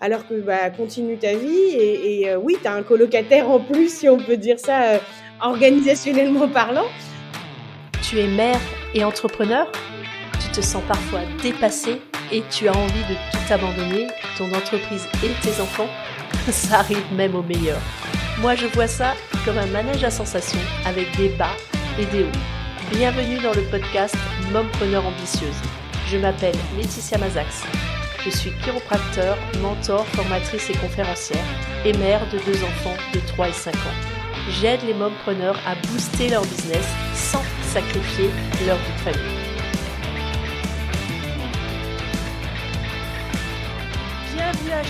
alors que bah, continue ta vie. Et, oui, tu as un colocataire en plus, si on peut dire ça, organisationnellement parlant. Tu es mère et entrepreneur Tu te sens parfois dépassée et tu as envie de tout abandonner, ton entreprise et tes enfants Ça arrive même au meilleur. Moi, je vois ça comme un manège à sensations avec des bas et des hauts. Bienvenue dans le podcast Mompreneur ambitieuse. Je m'appelle Laetitia Mazax. Je suis chiropracteur, mentor, formatrice et conférencière et mère de deux enfants de 3 et 5 ans. J'aide les mompreneurs à booster leur business sans sacrifier leur vie de famille. Bienvenue à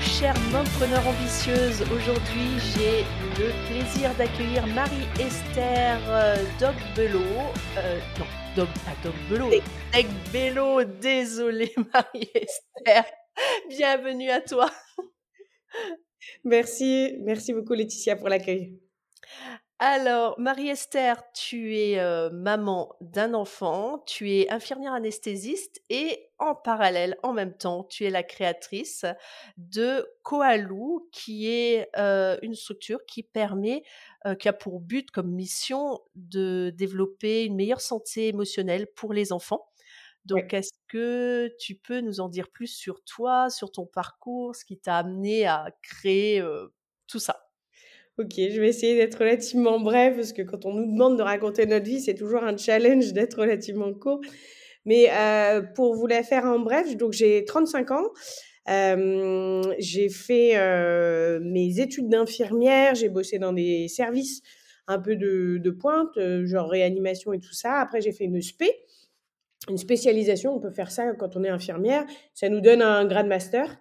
vous, chers mompreneurs ambitieuses. Aujourd'hui, j'ai le plaisir d'accueillir Marie-Esther euh, Dogbelot. Euh, non, Dog, pas Dogbelot. Dogbelot, désolée Marie-Esther. Bienvenue à toi. Merci, merci beaucoup Laetitia pour l'accueil. Alors, Marie-Esther, tu es maman d'un enfant, tu es infirmière anesthésiste et en parallèle, en même temps, tu es la créatrice de Koalou, qui est une structure qui permet, qui a pour but comme mission de développer une meilleure santé émotionnelle pour les enfants. Donc, est-ce que tu peux nous en dire plus sur toi, sur ton parcours, ce qui t'a amené à créer tout ça? Ok, je vais essayer d'être relativement bref parce que quand on nous demande de raconter notre vie, c'est toujours un challenge d'être relativement court. Mais euh, pour vous la faire en bref, donc j'ai 35 ans. Euh, j'ai fait euh, mes études d'infirmière, j'ai bossé dans des services un peu de, de pointe, genre réanimation et tout ça. Après, j'ai fait une SP, une spécialisation. On peut faire ça quand on est infirmière. Ça nous donne un grade master.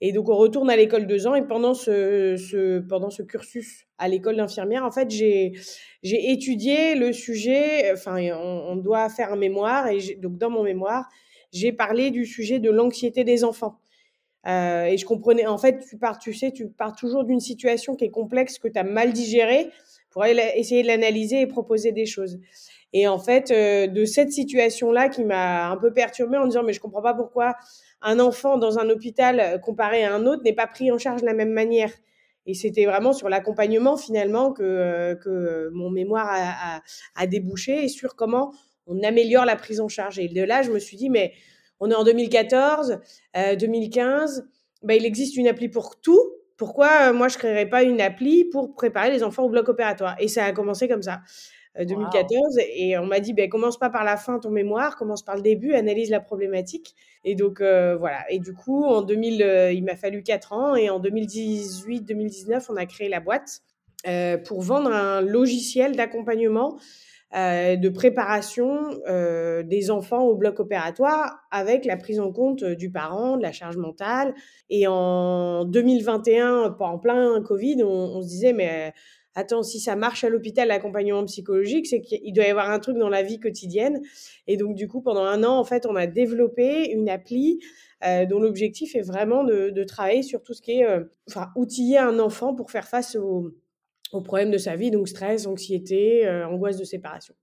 Et donc, on retourne à l'école deux ans. Et pendant ce, pendant ce cursus à l'école d'infirmière, en fait, j'ai, étudié le sujet. Enfin, on, doit faire un mémoire. Et donc, dans mon mémoire, j'ai parlé du sujet de l'anxiété des enfants. Euh, et je comprenais, en fait, tu pars, tu sais, tu pars toujours d'une situation qui est complexe, que tu as mal digérée, pour essayer de l'analyser et proposer des choses. Et en fait, euh, de cette situation-là qui m'a un peu perturbée en disant, mais je comprends pas pourquoi un enfant dans un hôpital euh, comparé à un autre n'est pas pris en charge de la même manière. Et c'était vraiment sur l'accompagnement finalement que, euh, que mon mémoire a, débouché et sur comment on améliore la prise en charge. Et de là, je me suis dit, mais on est en 2014, 2015, bah, il existe une appli pour tout. Pourquoi moi je créerais pas une appli pour préparer les enfants au bloc opératoire? Et ça a commencé comme ça. 2014. Euh, et on m'a dit, ben, commence pas par la fin ton mémoire, commence par le début, analyse la problématique. Et donc, euh, voilà. Et du coup, en 2000, euh, il m'a fallu 4 ans. Et en 2018-2019, on a créé la boîte pour vendre un logiciel d'accompagnement. de préparation des enfants au bloc opératoire avec la prise en compte du parent, de la charge mentale. Et en 2021, en plein Covid, on, on se disait, mais attends, si ça marche à l'hôpital, l'accompagnement psychologique, c'est qu'il doit y avoir un truc dans la vie quotidienne. Et donc, du coup, pendant un an, en fait, on a développé une appli euh, dont l'objectif est vraiment de, travailler sur tout ce qui est, euh, enfin, outiller un enfant pour faire face aux, problèmes de sa vie, donc stress, anxiété, euh, angoisse de séparation.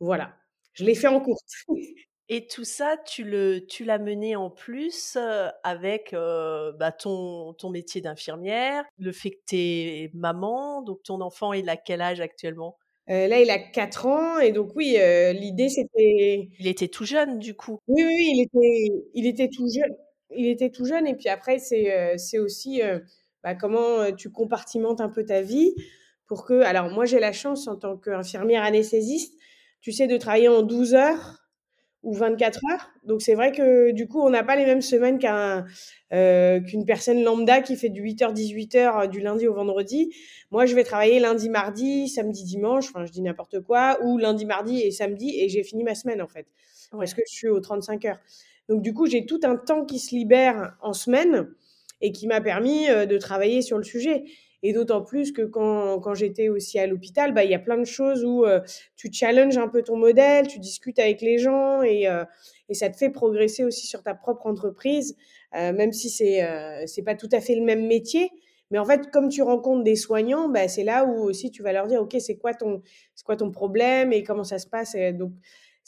Voilà. Je l'ai fait en courte. Et tout ça, tu le, tu l'as mené en plus avec bah, ton, ton métier d'infirmière, le fait que tu es maman, donc ton enfant, il a quel âge actuellement? Là, il a 4 ans, et donc oui, l'idée c'était. Il était tout jeune, du coup. Oui, oui, il était, il était tout jeune. Il était tout jeune, et puis après, c'est, c'est aussi bah, comment tu compartimentes un peu ta vie pour que. Alors, moi, j'ai la chance en tant qu'infirmière anesthésiste, tu sais, de travailler en 12 heures ou 24 heures. Donc c'est vrai que du coup, on n'a pas les mêmes semaines qu'un euh, qu'une personne lambda qui fait du 8h 18h euh, du lundi au vendredi. Moi, je vais travailler lundi, mardi, samedi, dimanche, enfin je dis n'importe quoi ou lundi, mardi et samedi et j'ai fini ma semaine en fait parce que je suis aux 35 heures. Donc du coup, j'ai tout un temps qui se libère en semaine et qui m'a permis euh, de travailler sur le sujet. Et d'autant plus que quand, quand j'étais aussi à l'hôpital, bah, il y a plein de choses où euh, tu challenges un peu ton modèle, tu discutes avec les gens et, euh, et ça te fait progresser aussi sur ta propre entreprise, euh, même si c'est euh, c'est pas tout à fait le même métier. Mais en fait, comme tu rencontres des soignants, bah, c'est là où aussi tu vas leur dire, OK, c'est quoi ton, c'est quoi ton problème et comment ça se passe. Et donc,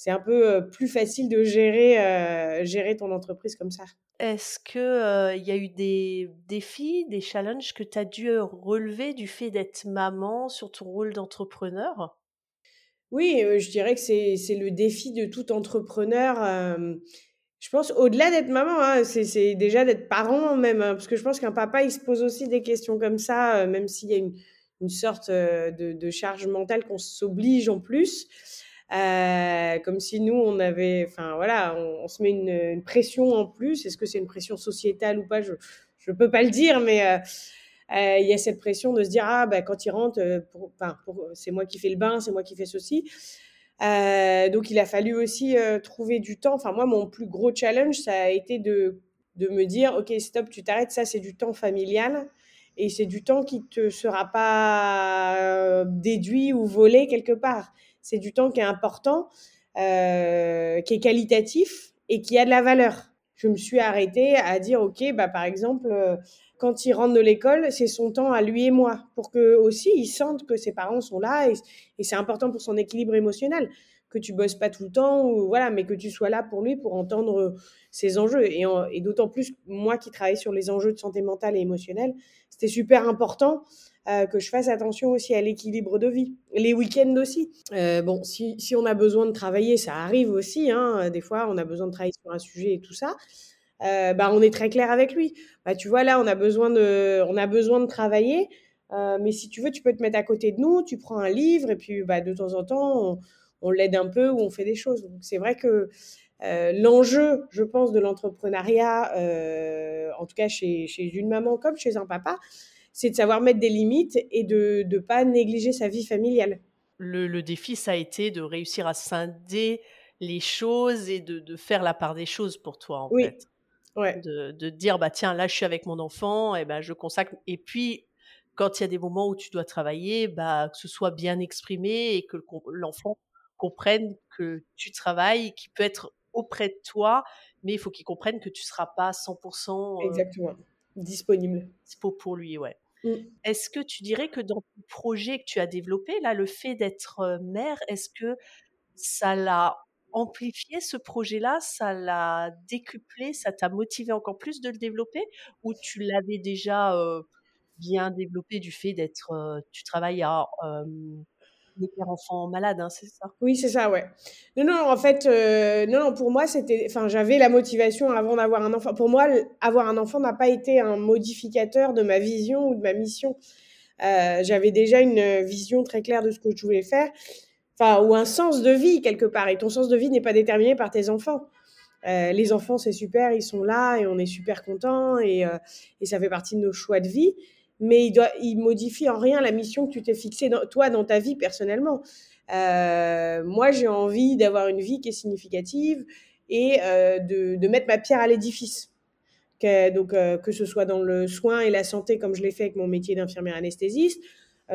c'est un peu plus facile de gérer, gérer ton entreprise comme ça. Est-ce que il y a eu des défis, des challenges que tu as dû relever du fait d'être maman sur ton rôle d'entrepreneur? Oui, je dirais que c'est le défi de tout entrepreneur. je pense au-delà d'être maman, hein, c'est déjà d'être parent même, hein, parce que je pense qu'un papa il se pose aussi des questions comme ça, même s'il y a une, une sorte de, de, charge mentale qu'on s'oblige en plus. Euh, comme si nous, on avait, enfin voilà, on, se met une, pression en plus. Est-ce que c'est une pression sociétale ou pas? Je ne peux pas le dire, mais euh, euh, il y a cette pression de se dire ah bah quand il rentre, c'est moi qui fais le bain, c'est moi qui fais ceci. donc il a fallu aussi trouver du temps. Enfin moi, mon plus gros challenge, ça a été de me dire ok stop, tu t'arrêtes, ça c'est du temps familial et c'est du temps qui te sera pas déduit ou volé quelque part c'est du temps qui est important, euh, qui est qualitatif et qui a de la valeur. Je me suis arrêtée à dire, OK, bah, par exemple, euh, quand il rentre de l'école, c'est son temps à lui et moi, pour que aussi il sente que ses parents sont là et, c'est important pour son équilibre émotionnel que tu bosses pas tout le temps ou voilà, mais que tu sois là pour lui pour entendre ses enjeux. Et, et d'autant plus moi qui travaille sur les enjeux de santé mentale et émotionnelle, c'était super important euh, que je fasse attention aussi à l'équilibre de vie. Les week-ends aussi. Euh, bon, si, on a besoin de travailler, ça arrive aussi. Hein, des fois, on a besoin de travailler sur un sujet et tout ça. Euh, bah, on est très clair avec lui. Bah, tu vois, là, on a besoin de, on a besoin de travailler. mais si tu veux, tu peux te mettre à côté de nous, tu prends un livre et puis bah, de temps en temps, on, l'aide un peu ou on fait des choses. Donc c'est vrai que l'enjeu, je pense, de l'entrepreneuriat, en tout cas chez, chez, une maman comme chez un papa, c'est de savoir mettre des limites et de ne pas négliger sa vie familiale. Le, défi, ça a été de réussir à scinder les choses et de, faire la part des choses pour toi, en oui. fait. Ouais. De, de, dire, bah tiens, là, je suis avec mon enfant, et ben je consacre. Et puis, quand il y a des moments où tu dois travailler, bah, que ce soit bien exprimé et que l'enfant comprenne que tu travailles, qu'il peut être auprès de toi, mais il faut qu'il comprenne que tu ne seras pas 100% Exactement. disponible. Dispo pour lui, ouais. Mmh. Est-ce que tu dirais que dans le projet que tu as développé, là, le fait d'être mère, est-ce que ça l'a amplifié ce projet-là, ça l'a décuplé, ça t'a motivé encore plus de le développer? Ou tu l'avais déjà bien développé du fait d'être, tu travailles à les pères enfants malades, hein, c'est ça? Oui, c'est ça, ouais. Non, non, en fait, euh, non, non, pour moi, c'était, enfin, j'avais la motivation avant d'avoir un enfant. Pour moi, avoir un enfant n'a pas été un modificateur de ma vision ou de ma mission. Euh, j'avais déjà une vision très claire de ce que je voulais faire, enfin, ou un sens de vie quelque part. Et ton sens de vie n'est pas déterminé par tes enfants. Euh, les enfants, c'est super, ils sont là et on est super contents et ça fait partie de nos choix de vie mais il, doit, modifie en rien la mission que tu t'es fixée, toi, dans ta vie personnellement. Euh, moi, j'ai envie d'avoir une vie qui est significative et euh, de, mettre ma pierre à l'édifice. Que, donc, euh, que ce soit dans le soin et la santé, comme je l'ai fait avec mon métier d'infirmière anesthésiste,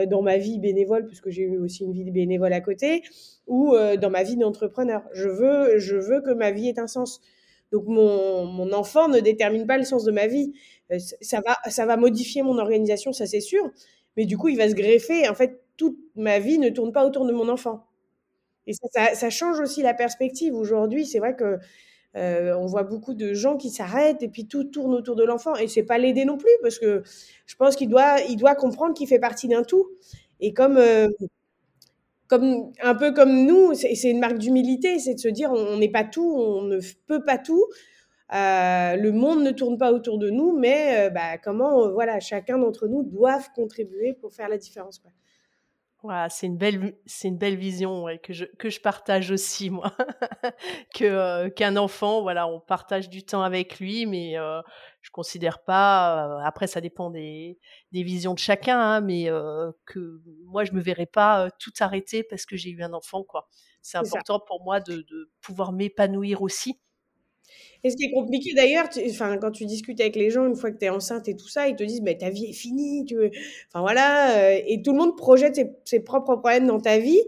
dans ma vie bénévole, puisque j'ai eu aussi une vie bénévole à côté, ou dans ma vie d'entrepreneur. Je veux que ma vie ait un sens. Donc, mon, enfant ne détermine pas le sens de ma vie. Euh, ça va, ça va modifier mon organisation, ça c'est sûr. Mais du coup, il va se greffer. En fait, toute ma vie ne tourne pas autour de mon enfant. Et ça, ça, change aussi la perspective. Aujourd'hui, c'est vrai que euh, on voit beaucoup de gens qui s'arrêtent et puis tout tourne autour de l'enfant. Et c'est pas l'aider non plus parce que je pense qu'il doit, il doit comprendre qu'il fait partie d'un tout. Et comme, euh, comme un peu comme nous, c'est une marque d'humilité, c'est de se dire on n'est pas tout, on ne peut pas tout. Euh, le monde ne tourne pas autour de nous, mais euh, bah, comment euh, voilà, chacun d'entre nous doivent contribuer pour faire la différence. Quoi. Voilà, c'est une belle, c'est une belle vision ouais, que je que je partage aussi moi, que qu'un enfant, voilà, on partage du temps avec lui, mais euh, je considère pas. après, ça dépend des, des visions de chacun, hein, mais que moi, je me verrais pas tout arrêter parce que j'ai eu un enfant, quoi. C'est important pour moi de, de pouvoir m'épanouir aussi et ce qui est compliqué d'ailleurs, enfin, quand tu discutes avec les gens une fois que tu es enceinte et tout ça, ils te disent ta vie est finie, tu veux... enfin voilà, euh, et tout le monde projette ses, propres problèmes dans ta vie.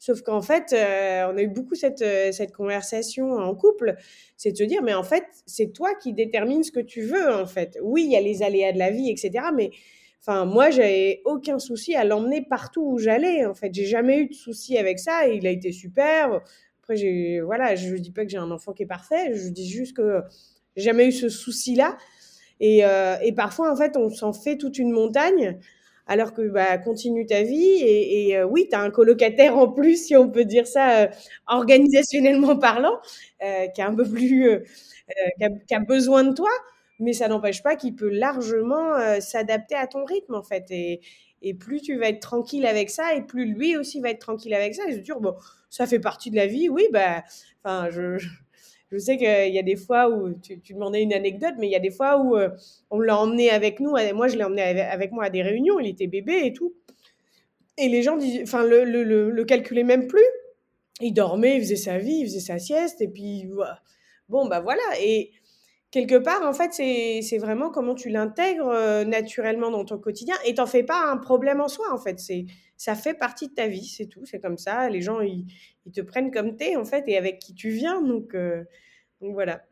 Sauf qu'en fait, euh, on a eu beaucoup cette, euh, cette conversation en couple, c'est de se dire mais en fait, c'est toi qui détermines ce que tu veux en fait. Oui, il y a les aléas de la vie, etc. Mais enfin, moi, j'avais aucun souci à l'emmener partout où j'allais. En fait, j'ai jamais eu de souci avec ça. il a été super Après, j'ai, voilà, je dis pas que j'ai un enfant qui est parfait. Je dis juste que j'ai jamais eu ce souci-là. Et, euh, et parfois, en fait, on s'en fait toute une montagne alors que bah, continue ta vie et, euh, oui, tu as un colocataire en plus, si on peut dire ça, euh, organisationnellement parlant, qui, a un peu plus, qui, a, besoin de toi, mais ça n'empêche pas qu'il peut largement s'adapter à ton rythme en fait. Et, et, plus tu vas être tranquille avec ça, et plus lui aussi va être tranquille avec ça. Et veux dire, bon, ça fait partie de la vie, oui, bah, enfin, je, je sais qu'il y a des fois où tu, demandais une anecdote, mais il y a des fois où euh, on l'a emmené avec nous. Moi, je l'ai emmené avec moi à des réunions. Il était bébé et tout. Et les gens disaient, enfin, le, le, le, le, calculaient même plus. Il dormait, il faisait sa vie, il faisait sa sieste. Et puis, bon, bah voilà. Et quelque part, en fait, c'est vraiment comment tu l'intègres euh, naturellement dans ton quotidien. Et t'en fais pas un problème en soi, en fait. C'est ça fait partie de ta vie, c'est tout. C'est comme ça. Les gens, ils, te prennent comme t'es, en fait, et avec qui tu viens. Donc, euh, voilà.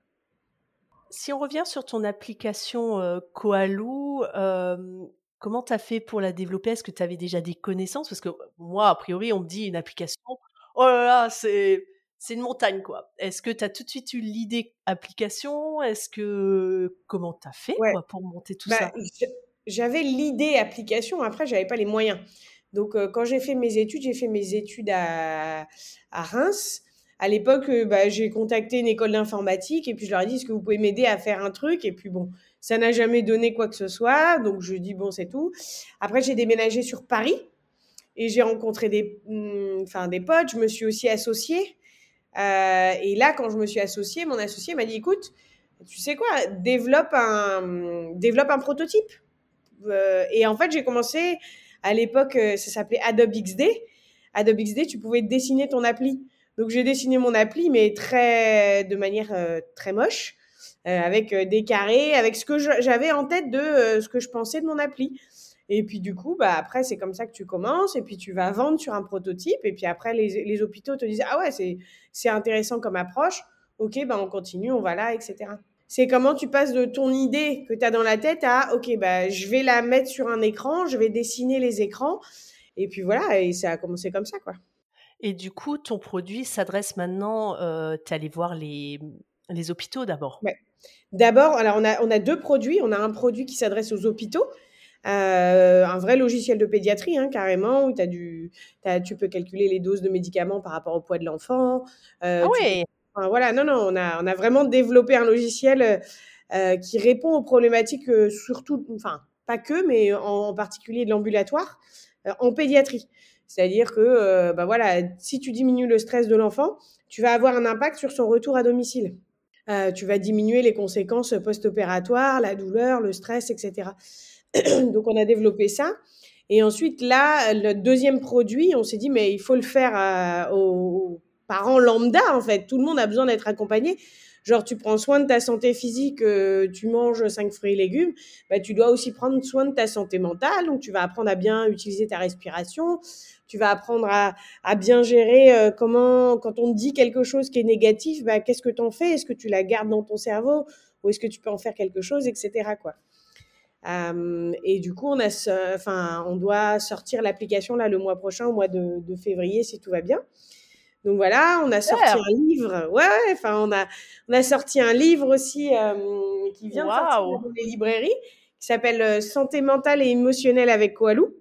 Si on revient sur ton application euh, euh, comment tu as fait pour la développer? Est-ce que tu avais déjà des connaissances? Parce que moi, a priori, on me dit une application, oh là là, c'est, c'est une montagne, quoi. Est-ce que tu as tout de suite eu l'idée application? Est-ce que. Comment tu as fait ouais. quoi, pour monter tout bah, ça? J'avais l'idée application, après, j'avais pas les moyens. Donc, euh, quand j'ai fait mes études, j'ai fait mes études à, à Reims à l'époque, euh, bah, j'ai contacté une école d'informatique et puis je leur ai dit est-ce que vous pouvez m'aider à faire un truc? Et puis bon, ça n'a jamais donné quoi que ce soit, donc je dis bon, c'est tout. Après, j'ai déménagé sur Paris et j'ai rencontré des, mmh, enfin, des potes. Je me suis aussi associée. Euh, et là, quand je me suis associée, mon associé m'a dit écoute, tu sais quoi, développe un, prototype. Euh, et en fait, j'ai commencé à l'époque, ça s'appelait Adobe XD. Adobe XD, tu pouvais dessiner ton appli. Donc j'ai dessiné mon appli, mais très de manière euh, très moche, euh, avec euh, des carrés, avec ce que j'avais en tête de euh, ce que je pensais de mon appli. Et puis du coup, bah après c'est comme ça que tu commences, et puis tu vas vendre sur un prototype, et puis après les, les hôpitaux te disent ah ouais c'est intéressant comme approche, ok bah on continue, on va là, etc. C'est comment tu passes de ton idée que tu as dans la tête à ok bah je vais la mettre sur un écran, je vais dessiner les écrans, et puis voilà, et ça a commencé comme ça quoi. Et du coup, ton produit s'adresse maintenant, euh, tu es allé voir les, les hôpitaux d'abord? Ouais. D'abord, alors on a, on a deux produits. On a un produit qui s'adresse aux hôpitaux, euh, un vrai logiciel de pédiatrie, hein, carrément, où as du, as, tu peux calculer les doses de médicaments par rapport au poids de l'enfant. Euh, ah peux, enfin, Voilà, non, non, on a, on a vraiment développé un logiciel euh, qui répond aux problématiques, surtout, enfin, pas que, mais en, en particulier de l'ambulatoire, en pédiatrie. C'est-à-dire que, bah voilà, si tu diminues le stress de l'enfant, tu vas avoir un impact sur son retour à domicile. Tu vas diminuer les conséquences post-opératoires, la douleur, le stress, etc. Donc, on a développé ça. Et ensuite, là, le deuxième produit, on s'est dit, mais il faut le faire à, aux parents lambda, en fait. Tout le monde a besoin d'être accompagné. Genre, tu prends soin de ta santé physique, euh, tu manges cinq fruits et légumes, bah, tu dois aussi prendre soin de ta santé mentale. Donc, tu vas apprendre à bien utiliser ta respiration, tu vas apprendre à, bien gérer euh, comment, quand on dit quelque chose qui est négatif, bah, qu'est-ce que tu en fais? Est-ce que tu la gardes dans ton cerveau? Ou est-ce que tu peux en faire quelque chose, etc. Quoi. Euh, et du coup, on, a, enfin, on doit sortir l'application là le mois prochain, au mois de, de février, si tout va bien. Donc voilà, on a sorti ouais. un livre. Ouais, enfin, on a, on a sorti un livre aussi euh, qui vient wow. de sortir dans les librairies, qui s'appelle euh, Santé mentale et émotionnelle avec Koalou,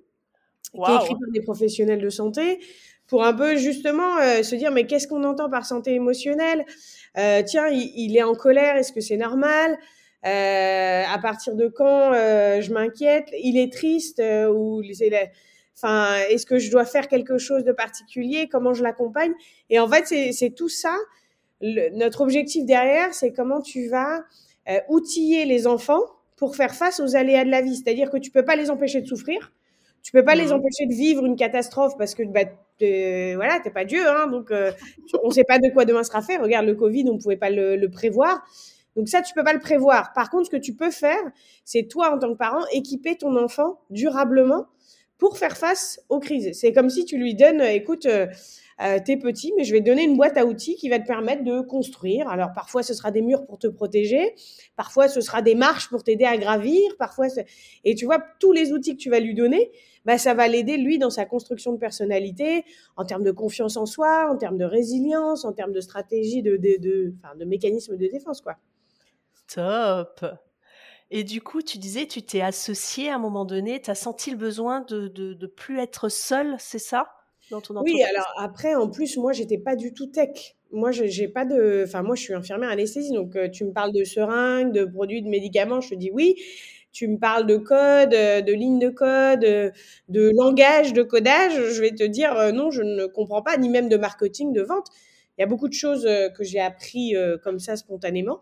wow. qui est écrit par des professionnels de santé, pour un peu justement euh, se dire, mais qu'est-ce qu'on entend par santé émotionnelle? Tiens, il, il, est en colère, est-ce que c'est normal? Euh, À partir de quand je m'inquiète? Il est triste ou c'est Enfin, est-ce que je dois faire quelque chose de particulier? Comment je l'accompagne? Et en fait, c'est tout ça. Le, notre objectif derrière, c'est comment tu vas euh, outiller les enfants pour faire face aux aléas de la vie. C'est-à-dire que tu peux pas les empêcher de souffrir, tu peux pas mmh. les empêcher de vivre une catastrophe parce que bah, t'es, voilà, t'es pas Dieu, hein, donc euh, on sait pas de quoi demain sera fait. Regarde le Covid, on pouvait pas le, le prévoir. Donc ça, tu peux pas le prévoir. Par contre, ce que tu peux faire, c'est toi, en tant que parent, équiper ton enfant durablement pour faire face aux crises. C'est comme si tu lui donnes, écoute, euh, euh, t'es petit, mais je vais te donner une boîte à outils qui va te permettre de construire. Alors parfois ce sera des murs pour te protéger, parfois ce sera des marches pour t'aider à gravir, parfois et tu vois tous les outils que tu vas lui donner, bah ça va l'aider lui dans sa construction de personnalité, en termes de confiance en soi, en termes de résilience, en termes de stratégie, de de, de, enfin, de mécanisme de défense quoi. Top. Et du coup, tu disais, tu t'es associé à un moment donné, tu as senti le besoin de, de, de plus être seul, c'est ça? Dans ton Oui, alors après, en plus, moi, j'étais pas du tout tech. Moi, j'ai pas de. Enfin, moi, je suis infirmière anesthésie, donc euh, tu me parles de seringues, de produits, de médicaments, je te dis oui. Tu me parles de code, euh, de lignes de code, euh, de langage, de codage, je vais te dire non, je ne comprends pas, ni même de marketing, de vente. Il y a beaucoup de choses que j'ai appris comme ça spontanément.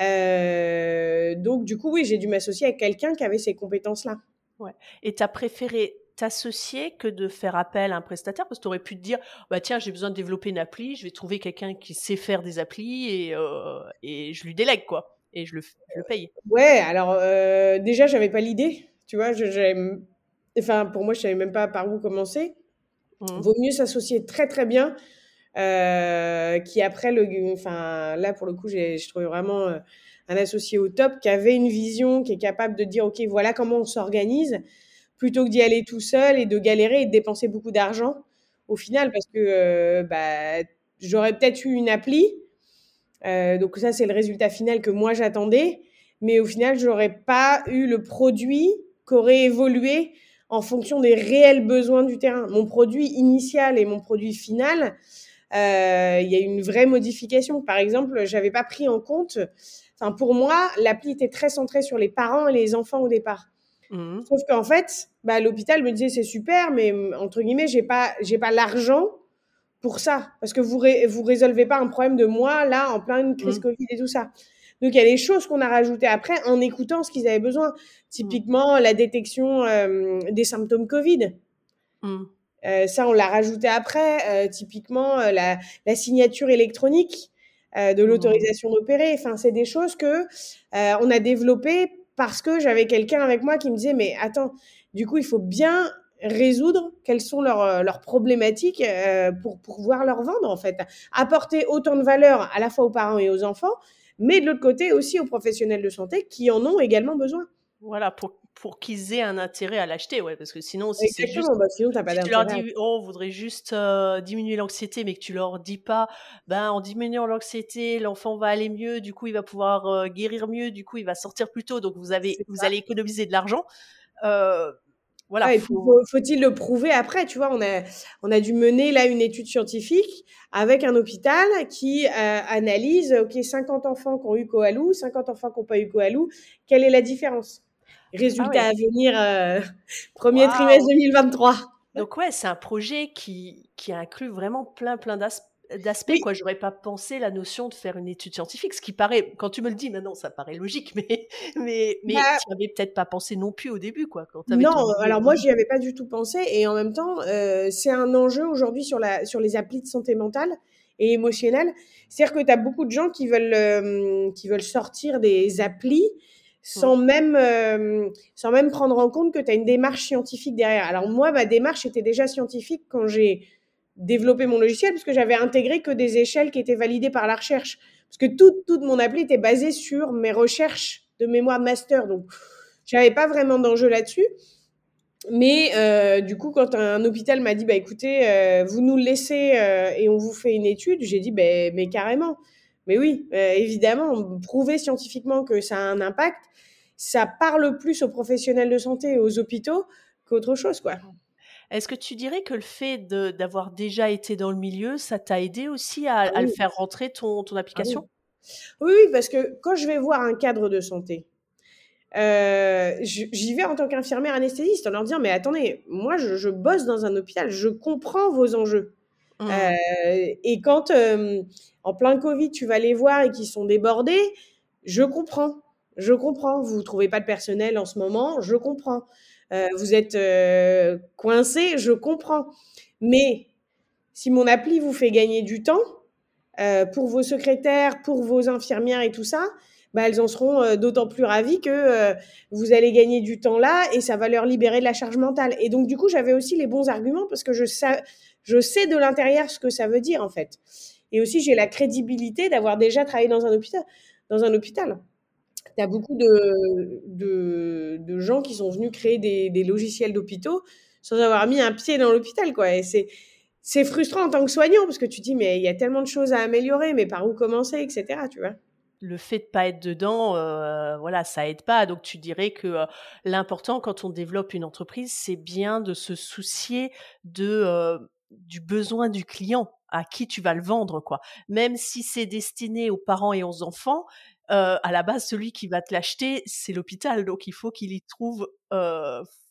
Euh, donc, du coup, oui, j'ai dû m'associer avec quelqu'un qui avait ces compétences-là. Ouais. Et tu as préféré t'associer que de faire appel à un prestataire? Parce que tu aurais pu te dire bah tiens j'ai besoin de développer une appli je vais trouver quelqu'un qui sait faire des applis et, euh, et je lui délègue quoi et je le, je le paye ouais alors euh, déjà j'avais pas l'idée tu vois je, enfin pour moi je savais même pas par où commencer mmh. vaut mieux s'associer très très bien euh, qui après enfin là pour le coup, je trouvais vraiment euh, un associé au top qui avait une vision, qui est capable de dire ok voilà comment on s'organise, plutôt que d'y aller tout seul et de galérer et de dépenser beaucoup d'argent au final parce que euh, bah, j'aurais peut-être eu une appli. donc ça c'est le résultat final que moi j'attendais, mais au final j'aurais pas eu le produit qu'aurait évolué en fonction des réels besoins du terrain. Mon produit initial et mon produit final, il y a une vraie modification. Par exemple, j'avais pas pris en compte. Enfin, pour moi, l'appli était très centrée sur les parents et les enfants au départ. Mmh. Sauf qu'en fait, bah, l'hôpital me disait c'est super, mais entre guillemets, j'ai pas, j'ai pas l'argent pour ça, parce que vous ré vous résolvez pas un problème de moi là en pleine crise mmh. Covid et tout ça. Donc il y a des choses qu'on a rajoutées après en écoutant ce qu'ils avaient besoin. Typiquement la détection euh, des symptômes Covid. Euh, ça, on l'a rajouté après. Euh, typiquement, euh, la, la, signature électronique de mmh. l'autorisation d'opérer. Enfin, c'est des choses que on a développées parce que j'avais quelqu'un avec moi qui me disait mais attends, du coup, il faut bien résoudre quelles sont leurs, leurs problématiques pour, pour pouvoir leur vendre en fait, apporter autant de valeur à la fois aux parents et aux enfants, mais de l'autre côté aussi aux professionnels de santé qui en ont également besoin. Voilà, pour pour qu'ils aient un intérêt à l'acheter, ouais, parce que sinon, si c'est juste, bah, sinon, pas si tu leur dis, oh, on voudrait juste euh, diminuer l'anxiété, mais que tu leur dis pas, ben, en diminuant l'anxiété, l'enfant va aller mieux, du coup, il va pouvoir euh, guérir mieux, du coup, il va sortir plus tôt, donc vous avez, vous allez économiser de l'argent. Euh, voilà. faut... il le prouver après Tu vois, on a, on a dû mener là une étude scientifique avec un hôpital qui analyse, ok, 50 enfants qui ont eu Coalou, 50 enfants qui n'ont pas eu Coalou, quelle est la différence? Résultat ah à venir, euh, premier trimestre 2023. Donc ouais, c'est un projet qui, qui inclut vraiment plein plein d'aspects. quoi. J'aurais pas pensé la notion de faire une étude scientifique, ce qui paraît, quand tu me le dis maintenant, ça paraît logique, mais mais mais bah tu n'avais peut-être pas pensé non plus au début, quoi. Quand non, alors moi j'y avais pas du tout pensé, et en même temps, euh, c'est un enjeu aujourd'hui sur la sur les applis de santé mentale et émotionnelle. C'est-à-dire que tu as beaucoup de gens qui veulent euh, qui veulent sortir des applis sans même euh, sans même prendre en compte que tu as une démarche scientifique derrière. Alors moi, ma démarche était déjà scientifique quand j'ai développé mon logiciel, puisque j'avais intégré que des échelles qui étaient validées par la recherche. Parce que toute, toute mon appli était basée sur mes recherches de mémoire master. Donc, j'avais pas vraiment d'enjeu là-dessus. Mais euh, du coup, quand un hôpital m'a dit, bah écoutez, euh, vous nous le laissez euh, et on vous fait une étude, j'ai dit, bah, mais carrément. Mais oui, euh, évidemment, prouver scientifiquement que ça a un impact, ça parle plus aux professionnels de santé et aux hôpitaux qu'autre chose, quoi. Est-ce que tu dirais que le fait d'avoir déjà été dans le milieu, ça t'a aidé aussi à, ah le faire rentrer ton, ton ah application? Oui. oui. parce que quand je vais voir un cadre de santé, euh, j'y vais en tant qu'infirmière anesthésiste en leur disant mais attendez, moi je, je, bosse dans un hôpital, je comprends vos enjeux. Mmh. Euh, et quand en plein Covid, tu vas les voir et qu'ils sont débordés, je comprends. Je comprends. Vous ne trouvez pas de personnel en ce moment, je comprends. Euh, vous êtes euh, coincé, je comprends. Mais si mon appli vous fait gagner du temps pour vos secrétaires, pour vos infirmières et tout ça, bah, elles en seront d'autant plus ravies que vous allez gagner du temps là et ça va leur libérer de la charge mentale. Et donc, du coup, j'avais aussi les bons arguments parce que je, je sais de l'intérieur ce que ça veut dire, en fait. Et aussi, j'ai la crédibilité d'avoir déjà travaillé dans un hôpital. Dans un hôpital. A beaucoup de, de, gens qui sont venus créer des, logiciels d'hôpitaux sans avoir mis un pied dans l'hôpital, quoi. Et c'est, c'est frustrant en tant que soignant parce que tu dis, mais il y a tellement de choses à améliorer, mais par où commencer, etc., tu vois le fait de pas être dedans, euh, voilà, ça aide pas. Donc tu dirais que euh, l'important quand on développe une entreprise, c'est bien de se soucier de euh, du besoin du client à qui tu vas le vendre, quoi. Même si c'est destiné aux parents et aux enfants, à la base, celui qui va te l'acheter, c'est l'hôpital. Donc il faut qu'il y trouve,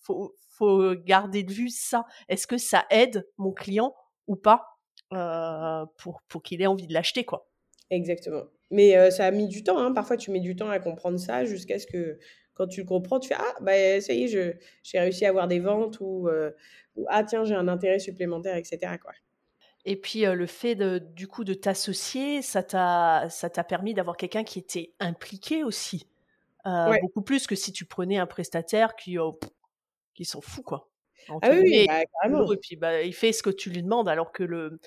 faut, faut garder de vue ça. Est-ce que ça aide mon client ou pas pour pour qu'il ait envie de l'acheter, quoi? Exactement. Mais ça a mis du temps. Hein. Parfois, tu mets du temps à comprendre ça jusqu'à ce que, quand tu le comprends, tu fais Ah, bah, ça y est, j'ai réussi à avoir des ventes ou, ou Ah, tiens, j'ai un intérêt supplémentaire, etc. Quoi. Et puis, le fait de, du coup de t'associer, ça t'a permis d'avoir quelqu'un qui était impliqué aussi. Beaucoup plus que si tu prenais un prestataire qui, qui s'en fout, quoi. Ah oui, bah, carrément. Et puis bah, il fait ce que tu lui demandes, alors que le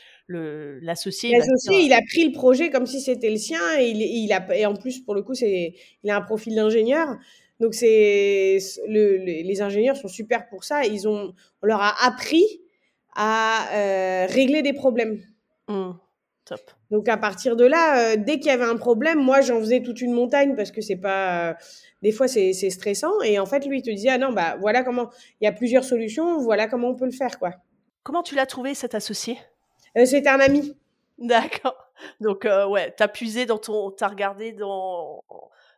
l'associé. L'associé, il a pris le projet comme si c'était le sien, et il, il a et en plus pour le coup c'est il a un profil d'ingénieur, donc c'est le, les ingénieurs sont super pour ça. Ils ont on leur a appris à euh, régler des problèmes. Mmh. Top. Donc à partir de là, euh, dès qu'il y avait un problème, moi j'en faisais toute une montagne parce que c'est pas, euh, des fois c'est stressant. Et en fait lui il te disait ah non bah voilà comment, il y a plusieurs solutions, voilà comment on peut le faire quoi. Comment tu l'as trouvé cet associé? C'était un ami. D'accord. Donc ouais, t'as puisé dans ton, t'as regardé dans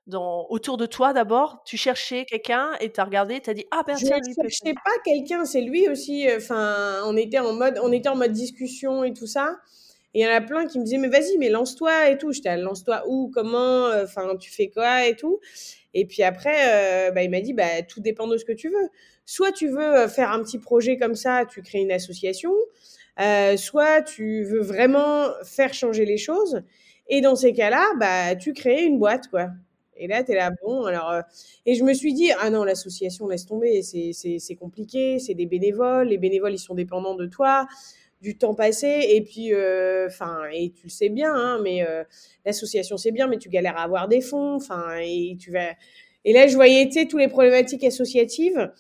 dans, autour de toi d'abord Tu cherchais quelqu'un et t'as regardé, t'as dit ah ben je ne cherchais pas quelqu'un, c'est lui aussi. Enfin, on était en mode, on était en mode discussion et tout ça. Et il y en a plein qui me disaient, mais vas-y, mais lance-toi et tout. J'étais, lance-toi où, comment, euh, enfin, tu fais quoi et tout? Et puis après, euh, bah, il m'a dit, bah, tout dépend de ce que tu veux. Soit tu veux euh, faire un petit projet comme ça, tu crées une association. soit tu veux vraiment faire changer les choses. Et dans ces cas-là, bah, tu crées une boîte, quoi. Et là, tu es là, bon, alors. et je me suis dit, ah non, l'association, laisse tomber, c'est compliqué, c'est des bénévoles, les bénévoles, ils sont dépendants de toi du temps passé et puis euh, enfin et tu le sais bien hein, mais euh, l'association c'est bien mais tu galères à avoir des fonds enfin et tu vas et là je voyais tu sais tous les problématiques associatives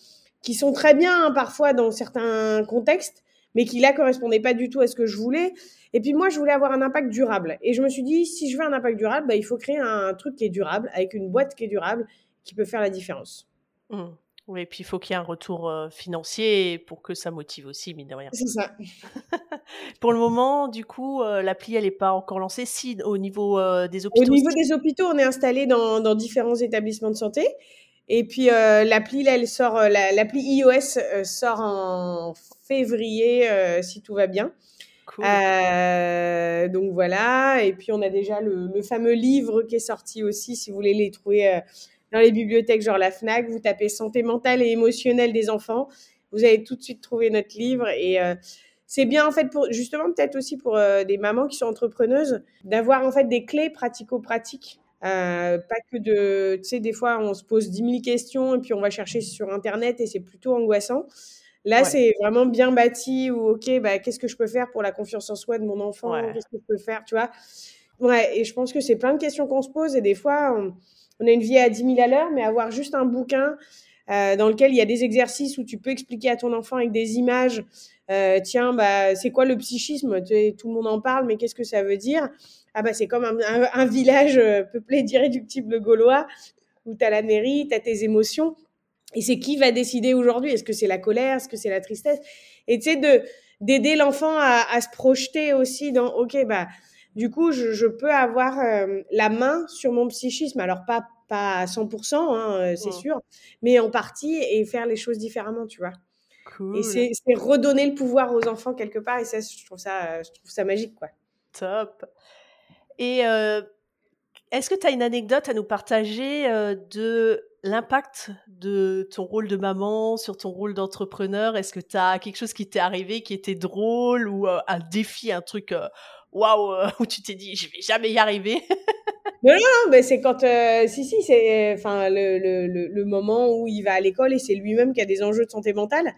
qui sont très bien hein, parfois dans certains contextes mais qui là correspondaient pas du tout à ce que je voulais et puis moi je voulais avoir un impact durable et je me suis dit si je veux un impact durable bah, il faut créer un truc qui est durable avec une boîte qui est durable qui peut faire la différence mmh. Oui, et puis il faut qu'il y ait un retour financier pour que ça motive aussi, mine de rien. C'est ça. pour le moment, du coup, l'appli, elle n'est pas encore lancée. Si, au niveau des hôpitaux. Au niveau des hôpitaux, on est installé dans, dans différents établissements de santé. Et puis l'appli, là, elle sort, l'appli iOS sort en février, si tout va bien. Cool. donc voilà. Et puis on a déjà le, le, fameux livre qui est sorti aussi, si vous voulez les trouver dans les bibliothèques, genre la FNAC, vous tapez santé mentale et émotionnelle des enfants, vous allez tout de suite trouver notre livre et euh, c'est bien en fait pour justement peut-être aussi pour euh, des mamans qui sont entrepreneuses d'avoir en fait des clés pratico-pratiques. Euh, pas que de, tu sais, des fois on se pose 10 000 questions et puis on va chercher sur internet et c'est plutôt angoissant. Là, c'est vraiment bien bâti ou ok, bah, qu'est-ce que je peux faire pour la confiance en soi de mon enfant? Qu'est-ce que je peux faire, tu vois? Ouais, et je pense que c'est plein de questions qu'on se pose et des fois, on, on a une vie à 10 000 à l'heure, mais avoir juste un bouquin euh, dans lequel il y a des exercices où tu peux expliquer à ton enfant avec des images, euh, tiens, bah, c'est quoi le psychisme? Tout le monde en parle, mais qu'est-ce que ça veut dire? Ah bah c'est comme un, village euh, peuplé d'irréductibles gaulois, où tu as la mairie, tu as tes émotions, et c'est qui va décider aujourd'hui? Est-ce que c'est la colère? Est-ce que c'est la tristesse? Et tu sais, de, d'aider l'enfant à, à, se projeter aussi dans, ok, bah du coup, je, peux avoir euh, la main sur mon psychisme. Alors, pas, pas à 100%, hein, euh, c'est sûr, mais en partie et faire les choses différemment, tu vois. Cool. Et c'est redonner le pouvoir aux enfants quelque part. Et ça, je trouve ça, je trouve ça magique, quoi. Top. Et euh, est-ce que tu as une anecdote à nous partager de l'impact de ton rôle de maman sur ton rôle d'entrepreneur? Est-ce que tu as quelque chose qui t'est arrivé qui était drôle ou un défi, un truc waouh, où tu t'es dit, je vais jamais y arriver Non, non, non, mais c'est quand, si, si, c'est, enfin, le, le, le, moment où il va à l'école et c'est lui-même qui a des enjeux de santé mentale.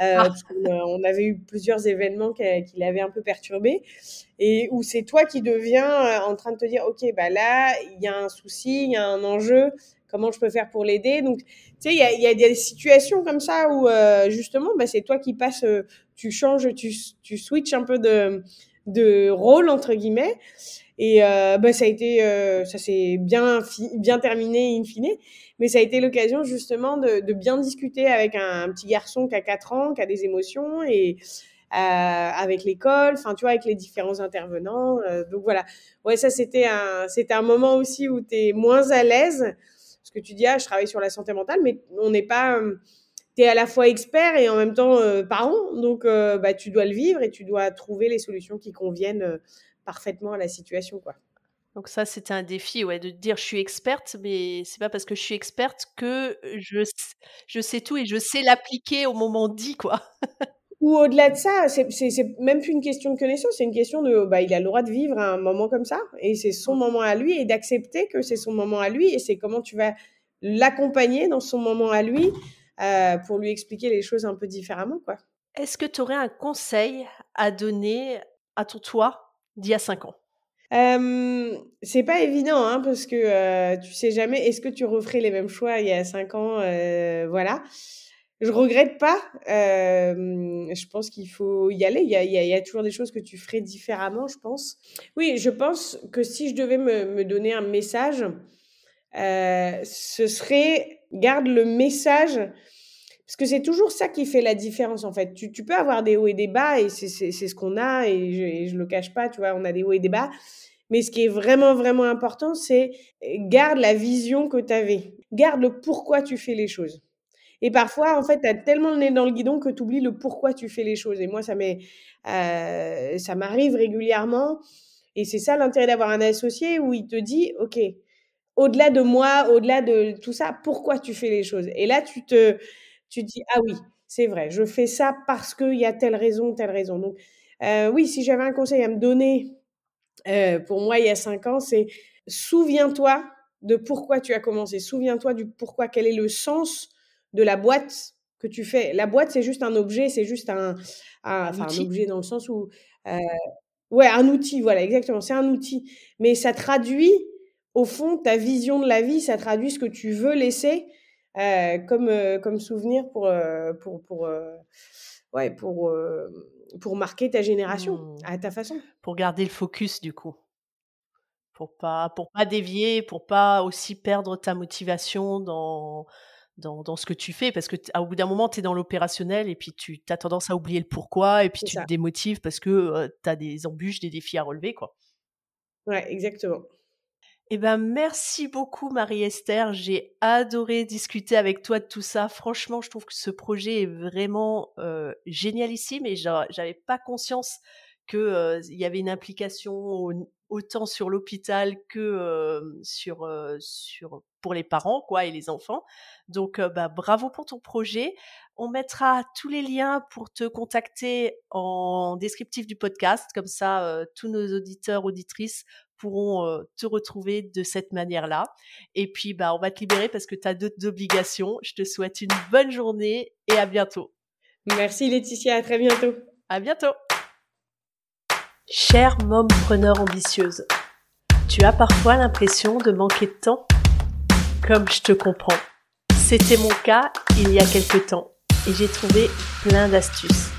Euh, ah. parce qu'on avait eu plusieurs événements qui, qui l'avaient un peu perturbé et où c'est toi qui deviens en train de te dire, ok, bah là, il y a un souci, il y a un enjeu, comment je peux faire pour l'aider? Donc, tu sais, il y a, y a, des situations comme ça où euh, justement, bah, c'est toi qui passes, euh, tu changes, tu, tu switches un peu de, de rôle entre guillemets. Et euh, bah, ça a été, euh, ça s'est bien, bien terminé in fine. Mais ça a été l'occasion justement de, de, bien discuter avec un, petit garçon qui a 4 ans, qui a des émotions et euh, avec l'école, enfin tu vois, avec les différents intervenants. Euh, donc voilà, ouais, ça c'était un, c'était un moment aussi où tu es moins à l'aise que tu dis, ah, je travaille sur la santé mentale, mais on n'est pas, euh, tu es à la fois expert et en même temps euh, parent, donc euh, bah, tu dois le vivre et tu dois trouver les solutions qui conviennent parfaitement à la situation, quoi. Donc ça, c'était un défi, ouais, de dire je suis experte, mais c'est pas parce que je suis experte que je, je sais tout et je sais l'appliquer au moment dit, quoi. Ou au-delà de ça, c'est même plus une question de connaissance, c'est une question de, bah, il a le droit de vivre un moment comme ça, et c'est son moment à lui, et d'accepter que c'est son moment à lui, et c'est comment tu vas l'accompagner dans son moment à lui euh, pour lui expliquer les choses un peu différemment, quoi. Est-ce que tu aurais un conseil à donner à ton toi d'il y a cinq ans? Euh, c'est pas évident, hein, parce que euh, tu sais jamais, est-ce que tu referais les mêmes choix il y a cinq ans euh, Voilà je regrette pas. Je pense qu'il faut y aller. Il y, a, il, y a, toujours des choses que tu ferais différemment, je pense. Oui, je pense que si je devais me, me donner un message, ce serait garde le message. Parce que c'est toujours ça qui fait la différence, en fait. Tu, peux avoir des hauts et des bas, et c'est ce qu'on a, et je, je le cache pas, tu vois, on a des hauts et des bas. Mais ce qui est vraiment, vraiment important, c'est garde la vision que tu avais. Garde le pourquoi tu fais les choses. Et parfois, en fait, tu as tellement le nez dans le guidon que tu oublies le pourquoi tu fais les choses. Et moi, ça euh, ça m'arrive régulièrement. Et c'est ça l'intérêt d'avoir un associé où il te dit, OK, au-delà de moi, au-delà de tout ça, pourquoi tu fais les choses? Et là, tu te, tu dis, ah oui, c'est vrai, je fais ça parce qu'il y a telle raison, telle raison. Donc, euh, oui, si j'avais un conseil à me donner, euh, pour moi, il y a cinq ans, c'est souviens-toi de pourquoi tu as commencé. Souviens-toi du pourquoi, quel est le sens de la boîte que tu fais. La boîte, c'est juste un objet, c'est juste un, enfin, un objet dans le sens où, euh, ouais, un outil, voilà, exactement, c'est un outil. Mais ça traduit, au fond, ta vision de la vie, ça traduit ce que tu veux laisser euh, comme, euh, comme souvenir pour, euh, pour, pour, ouais, pour, pour marquer ta génération mmh. à ta façon. Pour garder le focus, du coup. Pour pas, pour pas dévier, pour pas aussi perdre ta motivation dans dans, dans, ce que tu fais parce que au bout d'un moment tu es dans l'opérationnel et puis tu as tendance à oublier le pourquoi et puis tu te démotives parce que tu as des embûches, des défis à relever quoi. Ouais, exactement. Eh ben merci beaucoup Marie-Esther, j'ai adoré discuter avec toi de tout ça. Franchement, je trouve que ce projet est vraiment euh, génialissime et j'avais pas conscience que euh, y avait une implication au, autant sur l'hôpital que euh, sur pour les parents quoi et les enfants. Donc bah, bravo pour ton projet. On mettra tous les liens pour te contacter en descriptif du podcast comme ça tous nos auditeurs auditrices pourront te retrouver de cette manière-là. Et puis bah on va te libérer parce que tu as d'autres obligations. Je te souhaite une bonne journée et à bientôt. Merci Laetitia, à très bientôt. À bientôt. Chère mompreneur ambitieuse, tu as parfois l'impression de manquer de temps Comme je te comprends. C'était mon cas il y a quelque temps et j'ai trouvé plein d'astuces.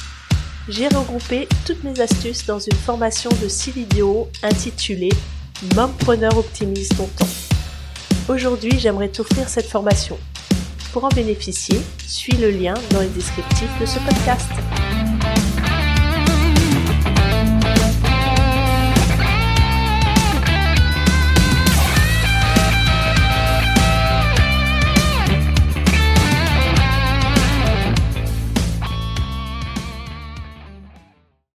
J'ai regroupé toutes mes astuces dans une formation de 6 vidéos intitulée Mompreneur optimise ton temps. Aujourd'hui, j'aimerais t'offrir cette formation. Pour en bénéficier, suis le lien dans les descriptifs de ce podcast.